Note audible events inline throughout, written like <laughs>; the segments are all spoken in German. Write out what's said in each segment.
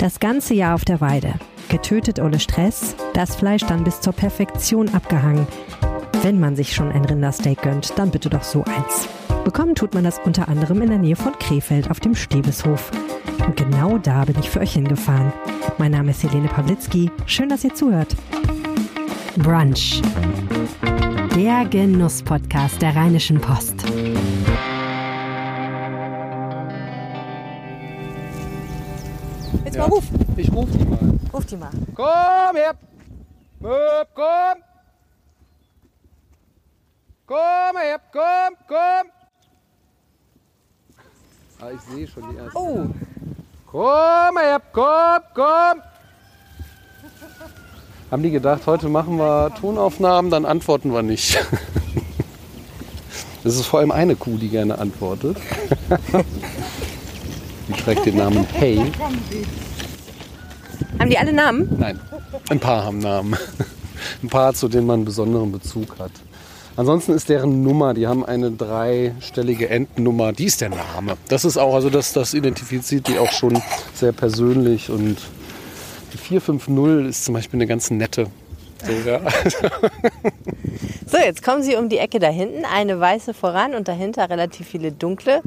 Das ganze Jahr auf der Weide. Getötet ohne Stress, das Fleisch dann bis zur Perfektion abgehangen. Wenn man sich schon ein Rindersteak gönnt, dann bitte doch so eins. Bekommen tut man das unter anderem in der Nähe von Krefeld auf dem Stebeshof. Und genau da bin ich für euch hingefahren. Mein Name ist Helene Pawlitzki. Schön, dass ihr zuhört. Brunch. Der Genuss-Podcast der Rheinischen Post. Jetzt mal ruf. Ich ruf die mal. Ruf die mal. Komm her! Möp, komm! Komm her, komm, komm! Ah, ich sehe schon die erste. Oh, Komm her, komm, komm! Haben die gedacht, heute machen wir Tonaufnahmen, dann antworten wir nicht. <laughs> Es ist vor allem eine Kuh, die gerne antwortet. <laughs> Die trägt den Namen Hey. haben die alle Namen? Nein, ein paar haben Namen. Ein paar, zu denen man einen besonderen Bezug hat. Ansonsten ist deren Nummer, die haben eine dreistellige Endnummer, die ist der Name. Das ist auch, also das, das identifiziert die auch schon sehr persönlich und die 450 ist zum Beispiel eine ganz nette. Sogar. So, jetzt kommen sie um die Ecke da hinten. Eine weiße voran und dahinter relativ viele dunkle.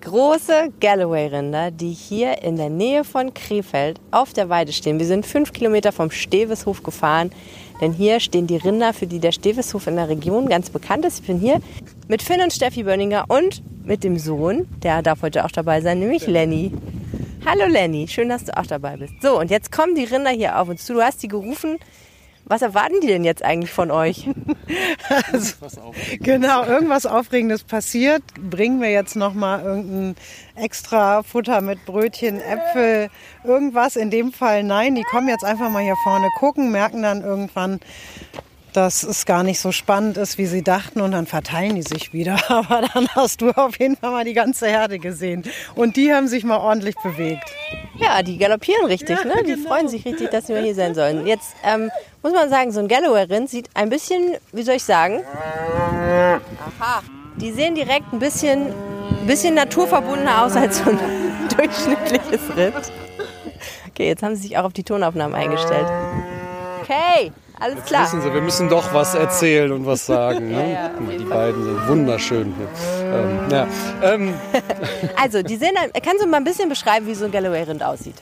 Große Galloway-Rinder, die hier in der Nähe von Krefeld auf der Weide stehen. Wir sind fünf Kilometer vom Steveshof gefahren, denn hier stehen die Rinder, für die der Steveshof in der Region ganz bekannt ist. Ich bin hier mit Finn und Steffi Bönninger und mit dem Sohn, der darf heute auch dabei sein, nämlich Lenny. Hallo Lenny, schön, dass du auch dabei bist. So, und jetzt kommen die Rinder hier auf uns zu. Du hast die gerufen. Was erwarten die denn jetzt eigentlich von euch? <laughs> Genau, irgendwas Aufregendes passiert. Bringen wir jetzt nochmal irgendein extra Futter mit Brötchen, Äpfel, irgendwas. In dem Fall nein, die kommen jetzt einfach mal hier vorne gucken, merken dann irgendwann, dass es gar nicht so spannend ist, wie sie dachten und dann verteilen die sich wieder. <laughs> Aber dann hast du auf jeden Fall mal die ganze Herde gesehen. Und die haben sich mal ordentlich bewegt. Ja, die galoppieren richtig, ne? Die freuen sich richtig, dass wir hier sein sollen. Jetzt ähm, muss man sagen, so ein Galloway-Rind sieht ein bisschen, wie soll ich sagen? Aha. Die sehen direkt ein bisschen, bisschen naturverbundener aus als so ein <laughs> durchschnittliches Rind. Okay, jetzt haben sie sich auch auf die Tonaufnahmen eingestellt. Okay, alles klar. Wissen Sie, wir müssen doch was erzählen und was sagen. Ne? <laughs> ja, jeden die beiden sind wunderschön. Ähm, ja. ähm, <laughs> Also, die sehen, kannst du mal ein bisschen beschreiben, wie so ein Galloway-Rind aussieht?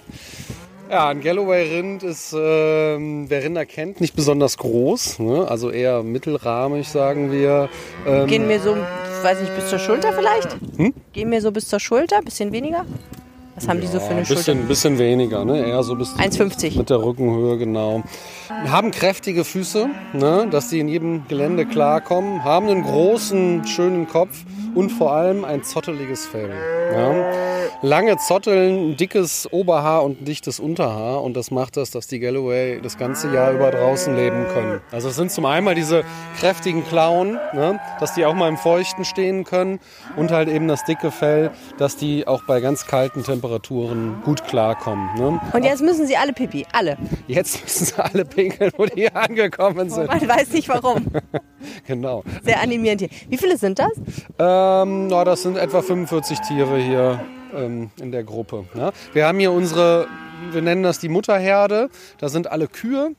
Ja, ein Galloway-Rind ist, ähm, wer Rinder kennt, nicht besonders groß. Ne? Also eher mittelrahmig, sagen wir. Ähm, Gehen mir so, weiß nicht, bis zur Schulter vielleicht? Gehen mir so bis zur Schulter, bisschen weniger? Was haben die so für eine ein bisschen, Schulter? bisschen weniger, ne? eher so bis 1,50. mit der Rückenhöhe, genau. Haben kräftige Füße, ne? dass die in jedem Gelände klarkommen. Haben einen großen, schönen Kopf und vor allem ein zotteliges Fell. Ja? Lange Zotteln, ein dickes Oberhaar und ein dichtes Unterhaar und das macht das, dass die Galloway das ganze Jahr über draußen leben können. Also es sind zum einen mal diese kräftigen Klauen, ne? dass die auch mal im Feuchten stehen können und halt eben das dicke Fell, dass die auch bei ganz kalten Temperaturen gut klarkommen. Ne? Und jetzt müssen sie alle pipi, alle. Jetzt müssen sie alle pinkeln, wo die hier angekommen sind. Man weiß nicht warum. <laughs> Genau. Sehr animierend hier. Wie viele sind das? Ähm, na, das sind etwa 45 Tiere hier ähm, in der Gruppe. Ne? Wir haben hier unsere, wir nennen das die Mutterherde. Da sind alle Kühe.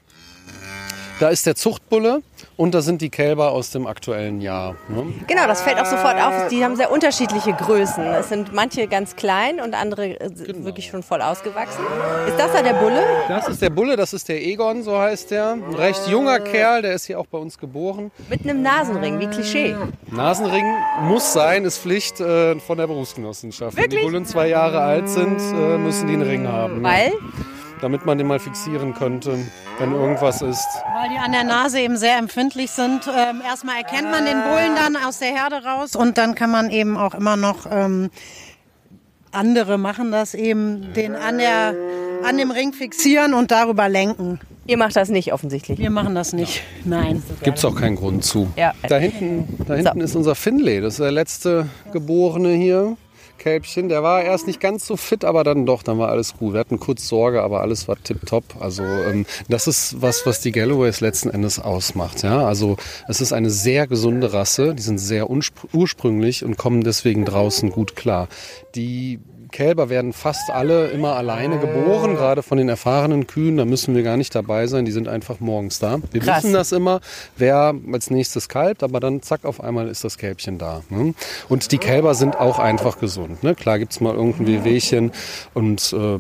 Da ist der Zuchtbulle und da sind die Kälber aus dem aktuellen Jahr. Ne? Genau, das fällt auch sofort auf. Die haben sehr unterschiedliche Größen. Es sind manche ganz klein und andere äh, sind wirklich schon voll ausgewachsen. Ist das da der Bulle? Das ist der Bulle, das ist der Egon, so heißt der. Ein recht junger Kerl, der ist hier auch bei uns geboren. Mit einem Nasenring, wie Klischee. Nasenring muss sein, ist Pflicht äh, von der Berufsgenossenschaft. Wenn die Bullen zwei Jahre alt sind, äh, müssen die einen Ring haben. ne? Damit man den mal fixieren könnte, wenn irgendwas ist. Weil die an der Nase eben sehr empfindlich sind. Ähm, erstmal erkennt man den Bullen dann aus der Herde raus und dann kann man eben auch immer noch, ähm, andere machen das eben, den an, der, an dem Ring fixieren und darüber lenken. Ihr macht das nicht offensichtlich. Wir machen das nicht. Nein. Gibt es auch keinen Grund zu. Ja. Da hinten, da hinten ist unser Finlay, das ist der letzte Geborene hier. Kälbchen, der war erst nicht ganz so fit, aber dann doch, dann war alles gut. Wir hatten kurz Sorge, aber alles war tipptopp. Also ähm, das ist was, was die Galloways letzten Endes ausmacht. Ja? Also es ist eine sehr gesunde Rasse, die sind sehr ursprünglich und kommen deswegen draußen gut klar. Die Kälber werden fast alle immer alleine geboren, gerade von den erfahrenen Kühen. Da müssen wir gar nicht dabei sein, die sind einfach morgens da. Wir Krass. wissen das immer, wer als nächstes kalbt, aber dann zack, auf einmal ist das Kälbchen da. Ne? Und die Kälber sind auch einfach gesund. Ne? Klar gibt's mal irgendein Wehwehchen und äh, ja,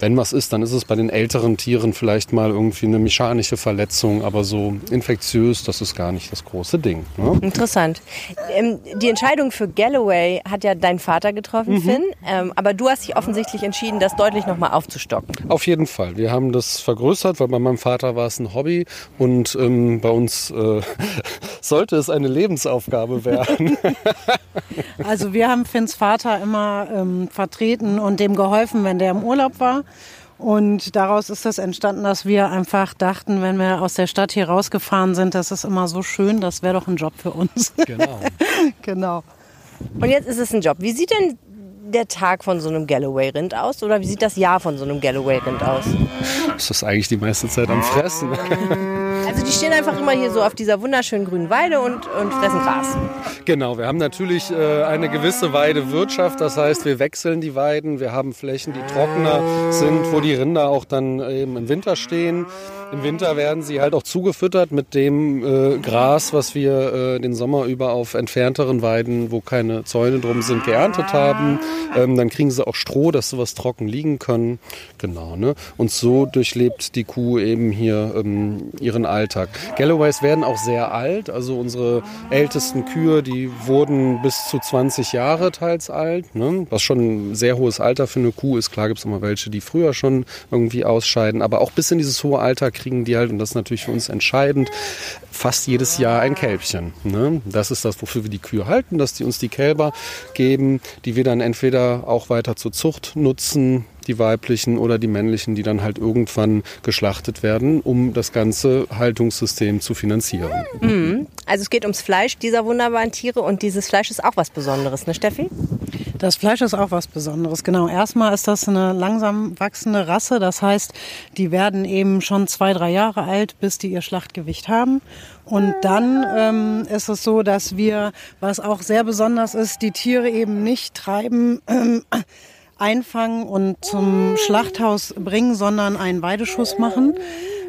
wenn was ist, dann ist es bei den älteren Tieren vielleicht mal irgendwie eine mechanische Verletzung, aber so infektiös, das ist gar nicht das große Ding. Ne? Interessant. Ähm, die Entscheidung für Galloway hat ja dein Vater getroffen, Finn. Ähm, aber du hast dich offensichtlich entschieden, das deutlich nochmal aufzustocken. Auf jeden Fall. Wir haben das vergrößert, weil bei meinem Vater war es ein Hobby und ähm, bei uns äh, <laughs> sollte es eine Lebensaufgabe werden. <laughs> Also wir haben Finns Vater immer ähm, vertreten und dem geholfen, wenn der im Urlaub war. Und daraus ist das entstanden, dass wir einfach dachten, wenn wir aus der Stadt hier rausgefahren sind, das ist immer so schön, das wäre doch ein Job für uns. genau. <laughs> genau. Und jetzt ist es ein Job. Wie sieht denn der Tag von so einem Galloway-Rind aus? Oder wie sieht das Jahr von so einem Galloway-Rind aus? Das ist eigentlich die meiste Zeit am Fressen. <laughs> Also die stehen einfach immer hier so auf dieser wunderschönen grünen Weide und, und fressen Gras. Genau, wir haben natürlich äh, eine gewisse Weidewirtschaft. Das heißt, wir wechseln die Weiden. Wir haben Flächen, die trockener sind, wo die Rinder auch dann eben im Winter stehen. Im Winter werden sie halt auch zugefüttert mit dem äh, Gras, was wir äh, den Sommer über auf entfernteren Weiden, wo keine Zäune drum sind, geerntet haben. Ähm, dann kriegen sie auch Stroh, dass sie was trocken liegen können. Genau, ne? Und so durchlebt die Kuh eben hier ähm, ihren Alltag. Galloways werden auch sehr alt. Also unsere ältesten Kühe, die wurden bis zu 20 Jahre teils alt. Ne? Was schon ein sehr hohes Alter für eine Kuh ist. Klar gibt es immer welche, die früher schon irgendwie ausscheiden. Aber auch bis in dieses hohe Alter kriegen die halt, und das ist natürlich für uns entscheidend, fast jedes Jahr ein Kälbchen. Ne? Das ist das, wofür wir die Kühe halten, dass die uns die Kälber geben, die wir dann entweder auch weiter zur Zucht nutzen, die weiblichen oder die männlichen, die dann halt irgendwann geschlachtet werden, um das ganze Haltungssystem zu finanzieren. Also es geht ums Fleisch dieser wunderbaren Tiere und dieses Fleisch ist auch was Besonderes, ne Steffi? Das Fleisch ist auch was Besonderes. Genau. Erstmal ist das eine langsam wachsende Rasse. Das heißt, die werden eben schon zwei, drei Jahre alt, bis die ihr Schlachtgewicht haben. Und dann ähm, ist es so, dass wir, was auch sehr besonders ist, die Tiere eben nicht treiben, ähm, einfangen und zum Schlachthaus bringen, sondern einen Weideschuss machen.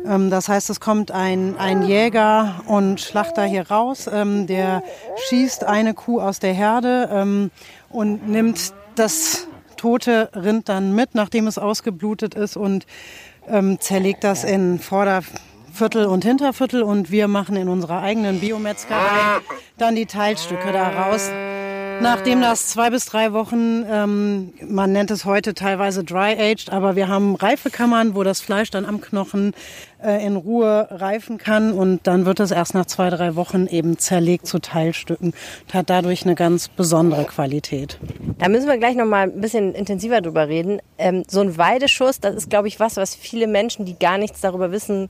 Ähm, Das heißt, es kommt ein, ein Jäger und Schlachter hier raus, ähm, der schießt eine Kuh aus der Herde ähm, und nimmt das tote Rind dann mit, nachdem es ausgeblutet ist und ähm, zerlegt das in Vorderviertel und Hinterviertel und wir machen in unserer eigenen Biometzgerei dann die Teilstücke daraus. Nachdem das zwei bis drei Wochen, ähm, man nennt es heute teilweise dry-aged, aber wir haben Reifekammern, wo das Fleisch dann am Knochen äh, in Ruhe reifen kann und dann wird es erst nach zwei, drei Wochen eben zerlegt zu Teilstücken und hat dadurch eine ganz besondere Qualität. Da müssen wir gleich noch mal ein bisschen intensiver drüber reden. Ähm, so ein Weideschuss, das ist, glaube ich, was, was viele Menschen, die gar nichts darüber wissen,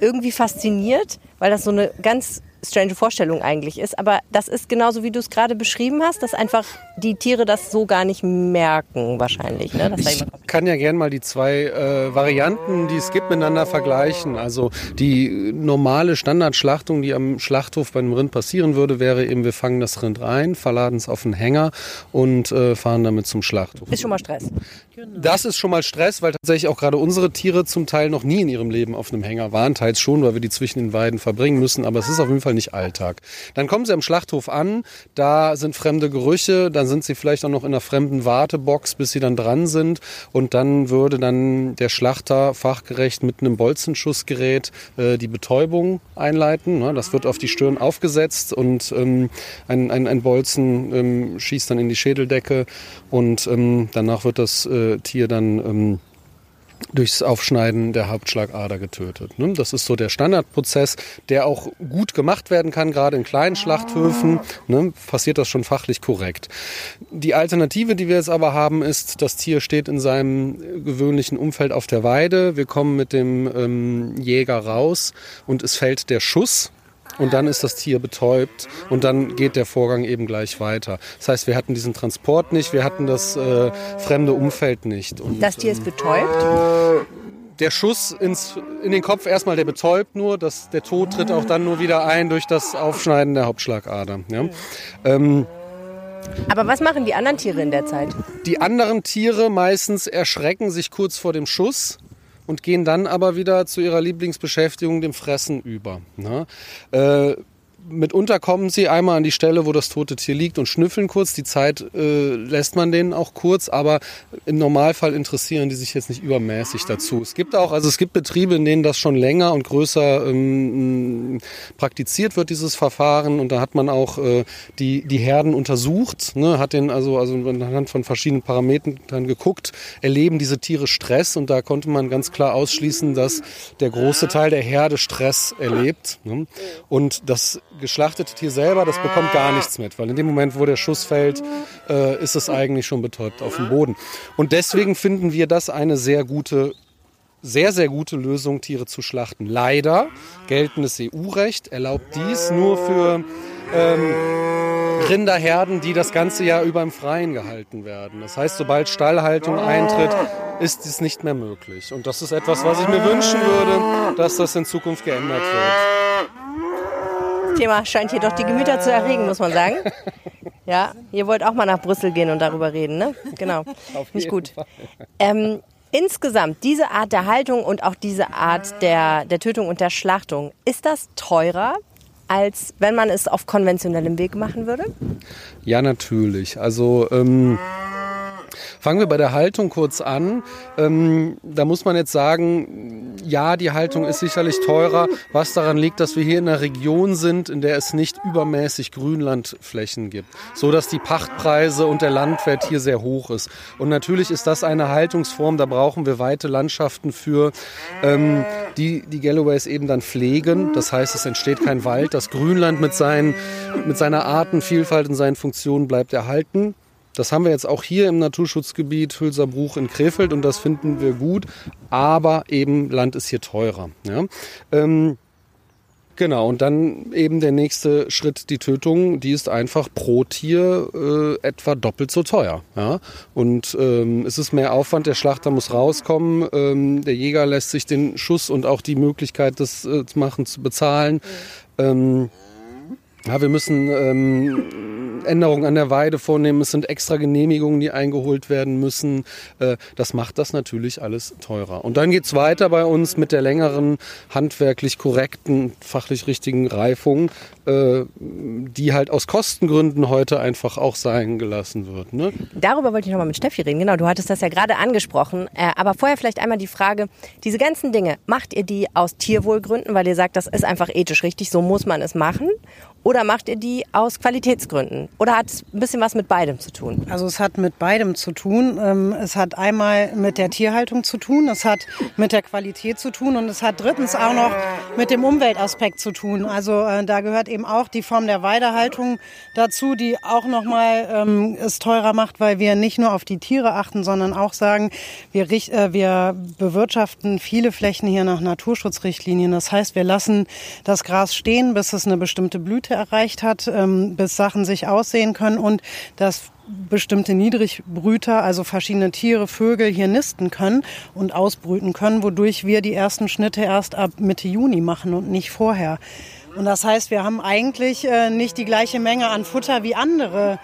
irgendwie fasziniert, weil das so eine ganz strange Vorstellung eigentlich ist. Aber das ist genauso, wie du es gerade beschrieben hast, dass einfach die Tiere das so gar nicht merken wahrscheinlich. Ne? Ich kann ja gerne mal die zwei äh, Varianten, die es gibt, miteinander vergleichen. Also die normale Standardschlachtung, die am Schlachthof bei einem Rind passieren würde, wäre eben, wir fangen das Rind rein, verladen es auf einen Hänger und äh, fahren damit zum Schlachthof. ist schon mal Stress. Das ist schon mal Stress, weil tatsächlich auch gerade unsere Tiere zum Teil noch nie in ihrem Leben auf einem Hänger waren. Teils schon, weil wir die zwischen den Weiden verbringen müssen, aber es ist auf jeden Fall nicht Alltag. Dann kommen sie am Schlachthof an, da sind fremde Gerüche, dann sind sie vielleicht auch noch in einer fremden Wartebox, bis sie dann dran sind und dann würde dann der Schlachter fachgerecht mit einem Bolzenschussgerät äh, die Betäubung einleiten. Ne? Das wird auf die Stirn aufgesetzt und ähm, ein, ein, ein Bolzen ähm, schießt dann in die Schädeldecke und ähm, danach wird das äh, Tier dann ähm, durchs Aufschneiden der Hauptschlagader getötet. ne? Das ist so der Standardprozess, der auch gut gemacht werden kann, gerade in kleinen Schlachthöfen. ne, Passiert das schon fachlich korrekt. Die Alternative, die wir jetzt aber haben, ist, das Tier steht in seinem äh, gewöhnlichen Umfeld auf der Weide. Wir kommen mit dem ähm, Jäger raus und es fällt der Schuss. Und dann ist das Tier betäubt und dann geht der Vorgang eben gleich weiter. Das heißt, wir hatten diesen Transport nicht, wir hatten das äh, fremde Umfeld nicht. Und, Das Tier ist betäubt. der Schuss ins, in den Kopf erstmal, der betäubt nur, das, der Tod tritt auch dann nur wieder ein durch das Aufschneiden der Hauptschlagader. Ja. Ähm, Aber was machen die anderen Tiere in der Zeit? Die anderen Tiere meistens erschrecken sich kurz vor dem Schuss und gehen dann aber wieder zu ihrer Lieblingsbeschäftigung, dem Fressen, über. Ne? Äh, mitunter kommen sie einmal an die Stelle, wo das tote Tier liegt und schnüffeln kurz. Die Zeit äh, lässt man denen auch kurz, aber im Normalfall interessieren die sich jetzt nicht übermäßig dazu. Es gibt auch, also es gibt Betriebe, in denen das schon länger und größer ähm, praktiziert wird, dieses Verfahren. Und da hat man auch äh, die, die Herden untersucht, ne, hat den also, also anhand von verschiedenen Parametern dann geguckt, erleben diese Tiere Stress und da konnte man ganz klar ausschließen, dass der große Teil der Herde Stress erlebt. Ne? Und das geschlachtete Tier selber, das bekommt gar nichts mit, weil in dem Moment, wo der Schuss fällt, äh, ist es eigentlich schon betäubt auf dem Boden. Und deswegen finden wir das eine sehr gute sehr, sehr gute Lösung, Tiere zu schlachten. Leider geltendes EU-Recht erlaubt dies nur für ähm, Rinderherden, die das ganze Jahr über im Freien gehalten werden. Das heißt, sobald Stallhaltung eintritt, ist dies nicht mehr möglich. Und das ist etwas, was ich mir wünschen würde, dass das in Zukunft geändert wird. Thema scheint hier doch die Gemüter zu erregen, muss man sagen. Ja, ihr wollt auch mal nach Brüssel gehen und darüber reden, ne? Genau. Nicht gut. Ähm, insgesamt, diese Art der Haltung und auch diese Art der, der Tötung und der Schlachtung, ist das teurer, als wenn man es auf konventionellem Weg machen würde? Ja, natürlich. Also ähm, Fangen wir bei der Haltung kurz an. Ähm, da muss man jetzt sagen, ja, die Haltung ist sicherlich teurer, was daran liegt, dass wir hier in einer Region sind, in der es nicht übermäßig Grünlandflächen gibt, so dass die Pachtpreise und der Landwert hier sehr hoch ist. Und natürlich ist das eine Haltungsform, da brauchen wir weite Landschaften für, ähm, die die Galloways eben dann pflegen. Das heißt, es entsteht kein Wald. Das Grünland mit, seinen, mit seiner Artenvielfalt und seinen Funktionen bleibt erhalten. Das haben wir jetzt auch hier im Naturschutzgebiet Hülserbruch in Krefeld und das finden wir gut, aber eben Land ist hier teurer. Ja? Ähm, Genau, und dann eben der nächste Schritt, die Tötung, die ist einfach pro Tier äh, etwa doppelt so teuer. Ja? Und ähm, es ist mehr Aufwand, der Schlachter muss rauskommen, ähm, der Jäger lässt sich den Schuss und auch die Möglichkeit, das äh, zu machen, zu bezahlen. Ähm, ja, wir müssen ähm, Änderungen an der Weide vornehmen. Es sind extra Genehmigungen, die eingeholt werden müssen. Äh, das macht das natürlich alles teurer. Und dann geht's weiter bei uns mit der längeren, handwerklich korrekten, fachlich richtigen Reifung, äh, die halt aus Kostengründen heute einfach auch sein gelassen wird. Ne? Darüber wollte ich nochmal mit Steffi reden. Genau, du hattest das ja gerade angesprochen. Äh, aber vorher vielleicht einmal die Frage, diese ganzen Dinge, macht ihr die aus Tierwohlgründen, weil ihr sagt, das ist einfach ethisch richtig, so muss man es machen? Oder macht ihr die aus Qualitätsgründen? Oder hat es ein bisschen was mit beidem zu tun? Also es hat mit beidem zu tun. Ähm, es hat einmal mit der Tierhaltung zu tun, es hat mit der Qualität zu tun und es hat drittens auch noch mit dem Umweltaspekt zu tun. Also äh, da gehört eben auch die Form der Weidehaltung dazu, die auch nochmal ähm, es teurer macht, weil wir nicht nur auf die Tiere achten, sondern auch sagen, wir, äh, wir bewirtschaften viele Flächen hier nach Naturschutzrichtlinien. Das heißt, wir lassen das Gras stehen, bis es eine bestimmte Blüte erreicht hat, ähm, bis Sachen sich aussehen können und dass bestimmte Niedrigbrüter, also verschiedene Tiere, Vögel hier nisten können und ausbrüten können, wodurch wir die ersten Schnitte erst ab Mitte Juni machen und nicht vorher. Und das heißt, wir haben eigentlich äh, nicht die gleiche Menge an Futter wie andere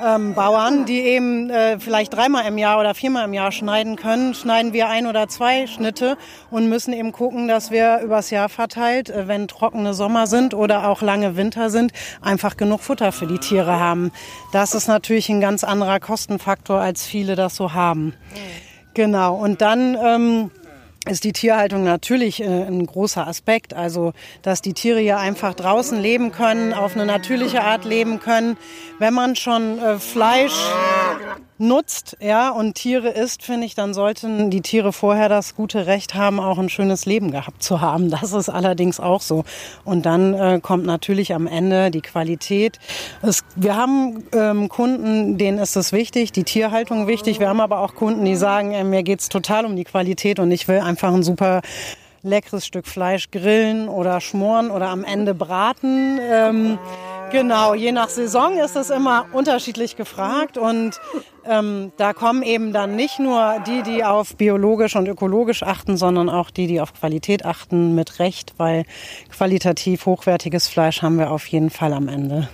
ähm, Bauern, die eben äh, vielleicht dreimal im Jahr oder viermal im Jahr schneiden können, schneiden wir ein oder zwei Schnitte und müssen eben gucken, dass wir übers Jahr verteilt, äh, wenn trockene Sommer sind oder auch lange Winter sind, einfach genug Futter für die Tiere haben. Das ist natürlich ein ganz anderer Kostenfaktor, als viele das so haben. Genau. Und dann ähm, ist die Tierhaltung natürlich äh, ein großer Aspekt. Also, dass die Tiere ja einfach draußen leben können, auf eine natürliche Art leben können. Wenn man schon äh, Fleisch nutzt, ja, und Tiere isst, finde ich, dann sollten die Tiere vorher das gute Recht haben, auch ein schönes Leben gehabt zu haben. Das ist allerdings auch so. Und dann äh, kommt natürlich am Ende die Qualität. Es, wir haben ähm, Kunden, denen ist es wichtig, die Tierhaltung wichtig. Wir haben aber auch Kunden, die sagen, äh, mir geht's total um die Qualität und ich will einfach ein super leckeres Stück Fleisch grillen oder schmoren oder am Ende braten. Ähm, Genau, je nach Saison ist es immer unterschiedlich gefragt und ähm, da kommen eben dann nicht nur die, die auf biologisch und ökologisch achten, sondern auch die, die auf Qualität achten, mit Recht, weil qualitativ hochwertiges Fleisch haben wir auf jeden Fall am Ende.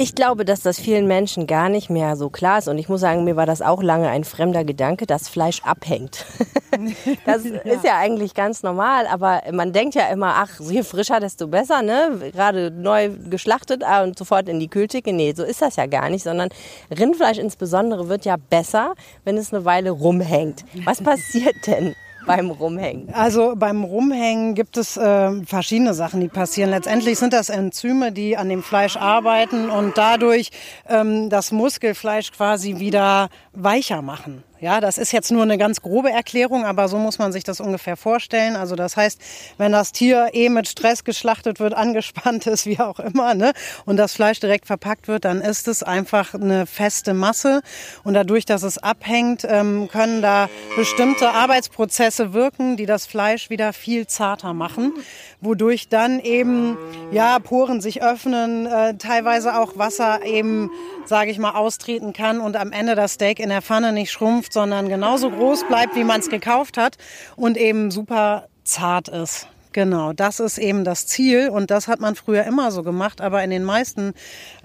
Ich glaube, dass das vielen Menschen gar nicht mehr so klar ist. Und ich muss sagen, mir war das auch lange ein fremder Gedanke, dass Fleisch abhängt. <laughs> das <laughs> ja. ist ja eigentlich ganz normal, aber man denkt ja immer, ach, je frischer, desto besser, ne? Gerade neu geschlachtet ah, und sofort in die Kühltheke. Nee, so ist das ja gar nicht, sondern Rindfleisch insbesondere wird ja besser, wenn es eine Weile rumhängt. Was passiert denn? Beim Rumhängen? Also beim Rumhängen gibt es äh, verschiedene Sachen, die passieren. Letztendlich sind das Enzyme, die an dem Fleisch arbeiten und dadurch ähm, das Muskelfleisch quasi wieder weicher machen. Ja, das ist jetzt nur eine ganz grobe Erklärung, aber so muss man sich das ungefähr vorstellen. Also das heißt, wenn das Tier eh mit Stress geschlachtet wird, angespannt ist, wie auch immer, ne, und das Fleisch direkt verpackt wird, dann ist es einfach eine feste Masse. Und dadurch, dass es abhängt, ähm, können da bestimmte Arbeitsprozesse wirken, die das Fleisch wieder viel zarter machen, wodurch dann eben ja Poren sich öffnen, äh, teilweise auch Wasser eben sage ich mal, austreten kann und am Ende das Steak in der Pfanne nicht schrumpft, sondern genauso groß bleibt, wie man es gekauft hat und eben super zart ist. Genau, das ist eben das Ziel und das hat man früher immer so gemacht, aber in den meisten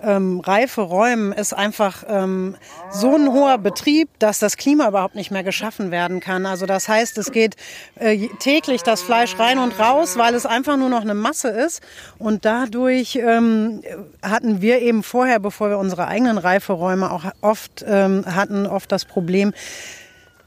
ähm, Reiferäumen ist einfach ähm, so ein hoher Betrieb, dass das Klima überhaupt nicht mehr geschaffen werden kann. Also das heißt, es geht äh, täglich das Fleisch rein und raus, weil es einfach nur noch eine Masse ist und dadurch ähm, hatten wir eben vorher, bevor wir unsere eigenen Reiferäume auch oft ähm, hatten, oft das Problem,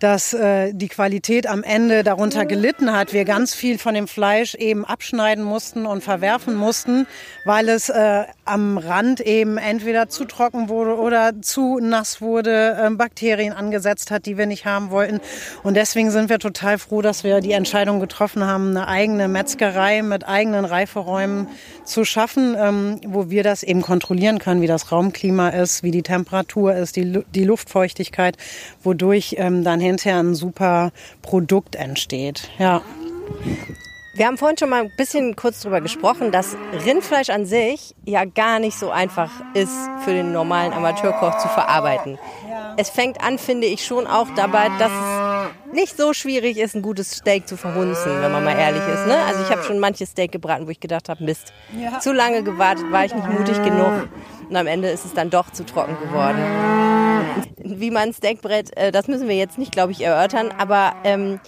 dass äh, die Qualität am Ende darunter gelitten hat. Wir ganz viel von dem Fleisch eben abschneiden mussten und verwerfen mussten, weil es äh, am Rand eben entweder zu trocken wurde oder zu nass wurde, äh, Bakterien angesetzt hat, die wir nicht haben wollten. Und deswegen sind wir total froh, dass wir die Entscheidung getroffen haben, eine eigene Metzgerei mit eigenen Reiferäumen zu schaffen, ähm, wo wir das eben kontrollieren können, wie das Raumklima ist, wie die Temperatur ist, die, die Luftfeuchtigkeit, wodurch ähm, dann hinterher ein super Produkt entsteht. Ja. Wir haben vorhin schon mal ein bisschen kurz darüber gesprochen, dass Rindfleisch an sich ja gar nicht so einfach ist für den normalen Amateurkoch zu verarbeiten. Es fängt an, finde ich, schon auch dabei, dass es nicht so schwierig ist, ein gutes Steak zu verhunzen, wenn man mal ehrlich ist. Ne? Also ich habe schon manches Steak gebraten, wo ich gedacht habe, Mist, zu lange gewartet, war ich nicht mutig genug. Und am Ende ist es dann doch zu trocken geworden. Wie man Steakbrett, äh, das müssen wir jetzt nicht, glaube ich, erörtern, aber ähm,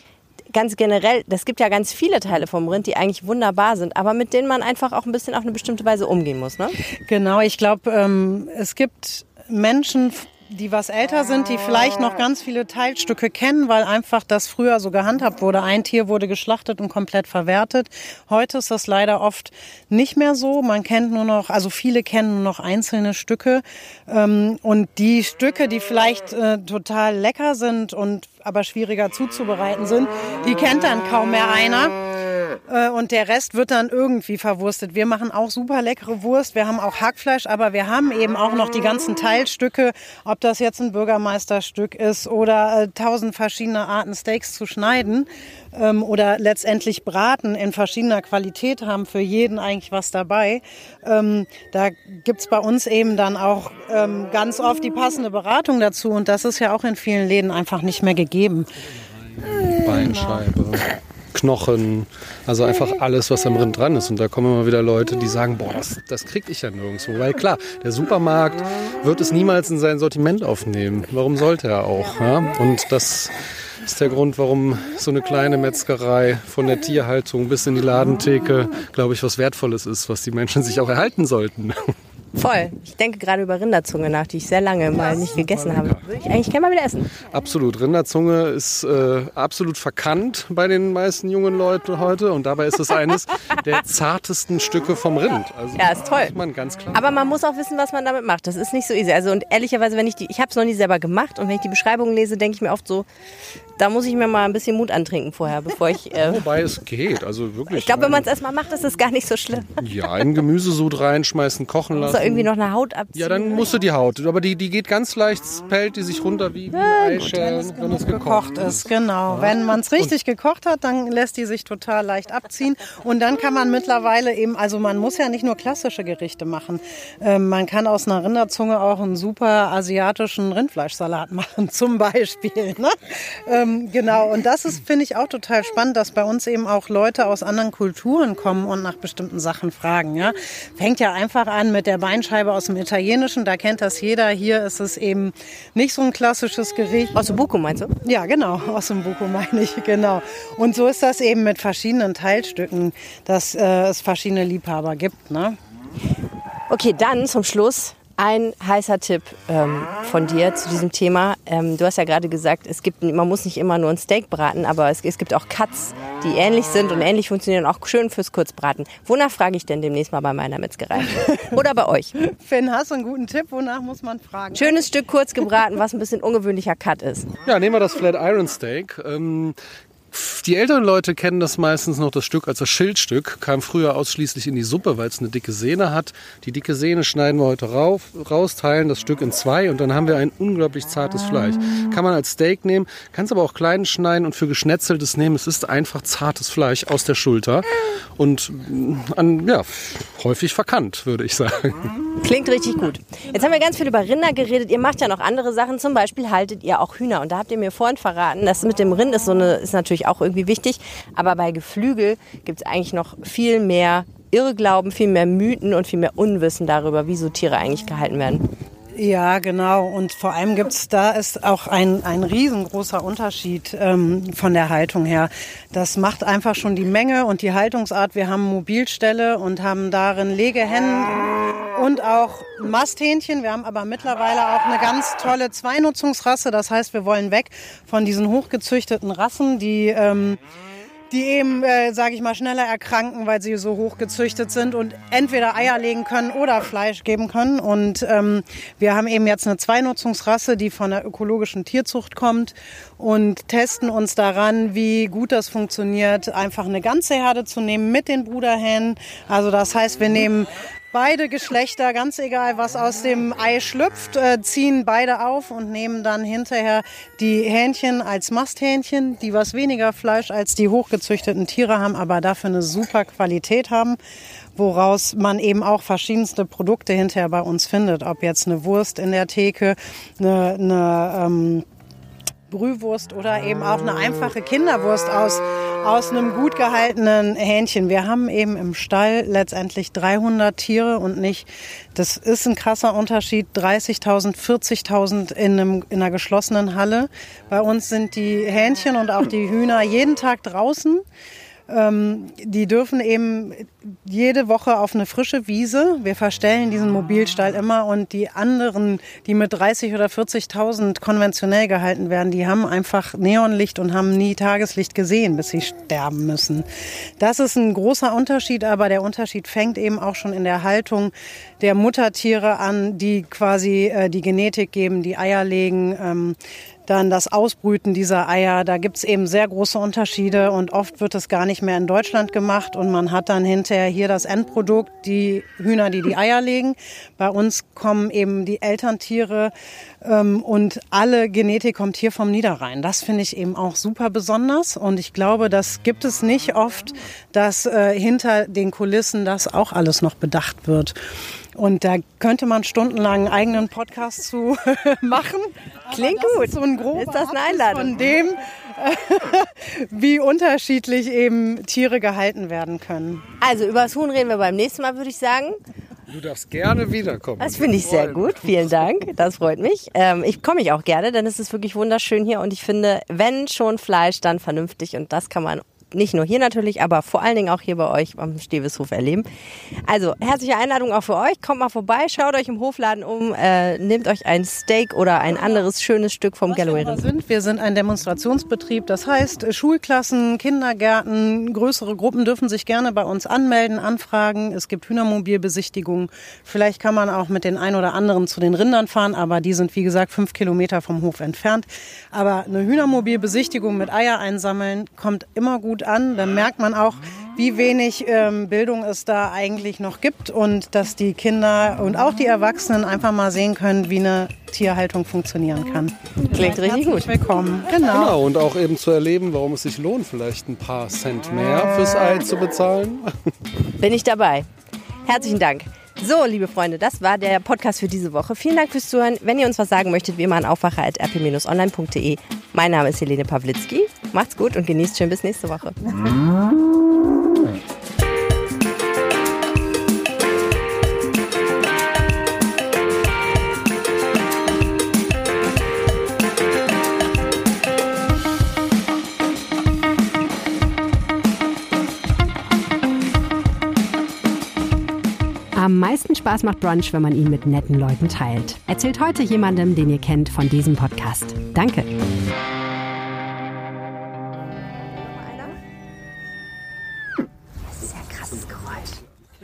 ganz generell, es gibt ja ganz viele Teile vom Rind, die eigentlich wunderbar sind, aber mit denen man einfach auch ein bisschen auf eine bestimmte Weise umgehen muss. Ne? Genau, ich glaube, ähm, es gibt Menschen, die was älter sind, die vielleicht noch ganz viele Teilstücke kennen, weil einfach das früher so gehandhabt wurde. Ein Tier wurde geschlachtet und komplett verwertet. Heute ist das leider oft nicht mehr so. Man kennt nur noch, also viele kennen nur noch einzelne Stücke. Ähm, und die Stücke, die vielleicht äh, total lecker sind und aber schwieriger zuzubereiten sind, die kennt dann kaum mehr einer. Äh, und der Rest wird dann irgendwie verwurstet. Wir machen auch super leckere Wurst. Wir haben auch Hackfleisch, aber wir haben eben auch noch die ganzen Teilstücke, ob das jetzt ein Bürgermeisterstück ist oder äh, tausend verschiedene Arten Steaks zu schneiden ähm, oder letztendlich braten in verschiedener Qualität haben für jeden eigentlich was dabei. Ähm, da gibt's bei uns eben dann auch ähm, ganz oft die passende Beratung dazu und das ist ja auch in vielen Läden einfach nicht mehr gegeben. Beinscheibe. Knochen, also einfach alles, was am Rind dran ist. Und da kommen immer wieder Leute, die sagen, boah, das, das kriege ich ja nirgendwo. Weil klar, der Supermarkt wird es niemals in sein Sortiment aufnehmen. Warum sollte er auch? Ja? Und das ist der Grund, warum so eine kleine Metzgerei von der Tierhaltung bis in die Ladentheke, glaube ich, was Wertvolles ist, was die Menschen sich auch erhalten sollten. Voll. Ich denke gerade über Rinderzunge nach, die ich sehr lange mal nicht gegessen habe. Würde ich eigentlich gerne mal wieder essen. Absolut. Rinderzunge ist äh, absolut verkannt bei den meisten jungen Leuten heute. Und dabei ist es eines <laughs> der zartesten Stücke vom Rind. Also, ja, ist toll. Man ganz klar. Aber man muss auch wissen, was man damit macht. Das ist nicht so easy. Also und ehrlicherweise, wenn ich die, ich habe es noch nie selber gemacht und wenn ich die Beschreibungen lese, denke ich mir oft so, da muss ich mir mal ein bisschen Mut antrinken vorher, bevor ich. Äh Wobei es geht, also wirklich. Ich glaube, wenn man es erstmal macht, ist es gar nicht so schlimm. Ja, ein Gemüsesud reinschmeißen, kochen lassen. Muss irgendwie noch eine Haut abziehen. Ja, dann musst du die Haut. Aber die, die geht ganz leicht, pellt die sich runter wie, wie ja, Eischellen, wenn es gekocht, gekocht ist. Genau. Ja. Wenn man es richtig Und gekocht hat, dann lässt die sich total leicht abziehen. Und dann kann man mittlerweile eben, also man muss ja nicht nur klassische Gerichte machen. Ähm, man kann aus einer Rinderzunge auch einen super asiatischen Rindfleischsalat <laughs> machen, zum Beispiel. Ne? Ähm, genau. Und das ist, finde ich, auch total spannend, dass bei uns eben auch Leute aus anderen Kulturen kommen und nach bestimmten Sachen fragen. Ja? Fängt ja einfach an mit der Beinscheibe aus dem Italienischen, da kennt das jeder. Hier ist es eben nicht so ein klassisches Gericht. Aus dem Buko meinst du? Ja, genau, aus dem Buko <laughs> meine ich, genau. Und so ist das eben mit verschiedenen Teilstücken, dass äh, es verschiedene Liebhaber gibt. Ne? Okay, dann zum Schluss ein heißer Tipp ähm, von dir zu diesem Thema. Ähm, du hast ja gerade gesagt, es gibt, man muss nicht immer nur ein Steak braten, aber es, es gibt auch Cuts, die ähnlich sind und ähnlich funktionieren, auch schön fürs Kurzbraten. Wonach frage ich denn demnächst mal bei meiner Metzgerei? Oder bei euch? <laughs> Finn, hast du einen guten Tipp? Wonach muss man fragen? Schönes Stück kurz gebraten, was ein bisschen ungewöhnlicher Cut ist. Ja, nehmen wir das Flat Iron Steak. Ähm, die älteren Leute kennen das meistens noch das Stück als das Schildstück, kam früher ausschließlich in die Suppe, weil es eine dicke Sehne hat. Die dicke Sehne schneiden wir heute rauf, raus, teilen das Stück in zwei und dann haben wir ein unglaublich zartes Fleisch. Kann man als Steak nehmen, kann es aber auch klein schneiden und für Geschnetzeltes nehmen. Es ist einfach zartes Fleisch aus der Schulter und an, ja, häufig verkannt, würde ich sagen. Klingt richtig gut. Jetzt haben wir ganz viel über Rinder geredet. Ihr macht ja noch andere Sachen. Zum Beispiel haltet ihr auch Hühner. Und da habt ihr mir vorhin verraten, das mit dem Rind ist, so eine, ist natürlich auch irgendwie wichtig. Aber bei Geflügel gibt es eigentlich noch viel mehr Irrglauben, viel mehr Mythen und viel mehr Unwissen darüber, wie so Tiere eigentlich gehalten werden. Ja, genau. Und vor allem gibt's da ist auch ein, ein riesengroßer Unterschied ähm, von der Haltung her. Das macht einfach schon die Menge und die Haltungsart. Wir haben Mobilställe und haben darin Legehennen und auch Masthähnchen. Wir haben aber mittlerweile auch eine ganz tolle Zweinutzungsrasse. Das heißt, wir wollen weg von diesen hochgezüchteten Rassen, die ähm, die eben, äh, sage ich mal, schneller erkranken, weil sie so hoch gezüchtet sind und entweder Eier legen können oder Fleisch geben können. Und ähm, wir haben eben jetzt eine Zweinutzungsrasse, die von der ökologischen Tierzucht kommt und testen uns daran, wie gut das funktioniert, einfach eine ganze Herde zu nehmen mit den Bruderhähnen. Also das heißt, wir nehmen Beide Geschlechter, ganz egal, was aus dem Ei schlüpft, äh, ziehen beide auf und nehmen dann hinterher die Hähnchen als Masthähnchen, die was weniger Fleisch als die hochgezüchteten Tiere haben, aber dafür eine super Qualität haben, woraus man eben auch verschiedenste Produkte hinterher bei uns findet. Ob jetzt eine Wurst in der Theke, eine, eine ähm, Brühwurst oder eben auch eine einfache Kinderwurst aus, aus einem gut gehaltenen Hähnchen. Wir haben eben im Stall letztendlich 300 Tiere und nicht, das ist ein krasser Unterschied, 30.000, 40.000 in, einem, in einer geschlossenen Halle. Bei uns sind die Hähnchen und auch die Hühner jeden Tag draußen. Ähm, die dürfen eben jede Woche auf eine frische Wiese. Wir verstellen diesen Mobilstall immer und die anderen, die mit 30 oder 40.000 konventionell gehalten werden, die haben einfach Neonlicht und haben nie Tageslicht gesehen, bis sie sterben müssen. Das ist ein großer Unterschied, aber der Unterschied fängt eben auch schon in der Haltung der Muttertiere an, die quasi äh, die Genetik geben, die Eier legen. Dann das Ausbrüten dieser Eier, da gibt's eben sehr große Unterschiede und oft wird es gar nicht mehr in Deutschland gemacht und man hat dann hinterher hier das Endprodukt, die Hühner, die die Eier legen. Bei uns kommen eben die Elterntiere ähm, und alle Genetik kommt hier vom Niederrhein. Das finde ich eben auch super besonders und ich glaube, das gibt es nicht oft, dass äh, hinter den Kulissen das auch alles noch bedacht wird. Und da könnte man stundenlang einen eigenen Podcast zu <laughs> machen. Klingt gut. Ist so ein grober ist das eine Einladung? von dem, <laughs> wie unterschiedlich eben Tiere gehalten werden können. Also über das Huhn reden wir beim nächsten Mal, würde ich sagen. Du darfst gerne wiederkommen. Das finde ich sehr gut. Vielen Dank. Das freut mich. Ähm, ich komme ich auch gerne, denn es ist wirklich wunderschön hier und ich finde, wenn schon Fleisch, dann vernünftig und das kann man nicht nur hier natürlich, aber vor allen Dingen auch hier bei euch am Steveshof erleben. Also herzliche Einladung auch für euch. Kommt mal vorbei, schaut euch im Hofladen um, äh, nehmt euch ein Steak oder ein anderes schönes Stück vom Galloway. Wir sind, wir sind ein Demonstrationsbetrieb. Das heißt, Schulklassen, Kindergärten, größere Gruppen dürfen sich gerne bei uns anmelden, anfragen. Es gibt Hühnermobilbesichtigungen. Vielleicht kann man auch mit den ein oder anderen zu den Rindern fahren, aber die sind wie gesagt fünf Kilometer vom Hof entfernt. Aber eine Hühnermobilbesichtigung mit Eier einsammeln kommt immer gut gut an. Dann merkt man auch, wie wenig ähm, Bildung es da eigentlich noch gibt und dass die Kinder und auch die Erwachsenen einfach mal sehen können, wie eine Tierhaltung funktionieren kann. Klingt richtig gut. Willkommen. Genau. genau. Und auch eben zu erleben, warum es sich lohnt, vielleicht ein paar Cent mehr fürs Ei zu bezahlen. <laughs> Bin ich dabei. Herzlichen Dank. So, liebe Freunde, das war der Podcast für diese Woche. Vielen Dank fürs Zuhören. Wenn ihr uns was sagen möchtet, wie immer an aufwacher.rp-online.de. Mein Name ist Helene Pawlitzki. Macht's gut und genießt schön bis nächste Woche. Am meisten Spaß macht Brunch, wenn man ihn mit netten Leuten teilt. Erzählt heute jemandem, den ihr kennt, von diesem Podcast. Danke.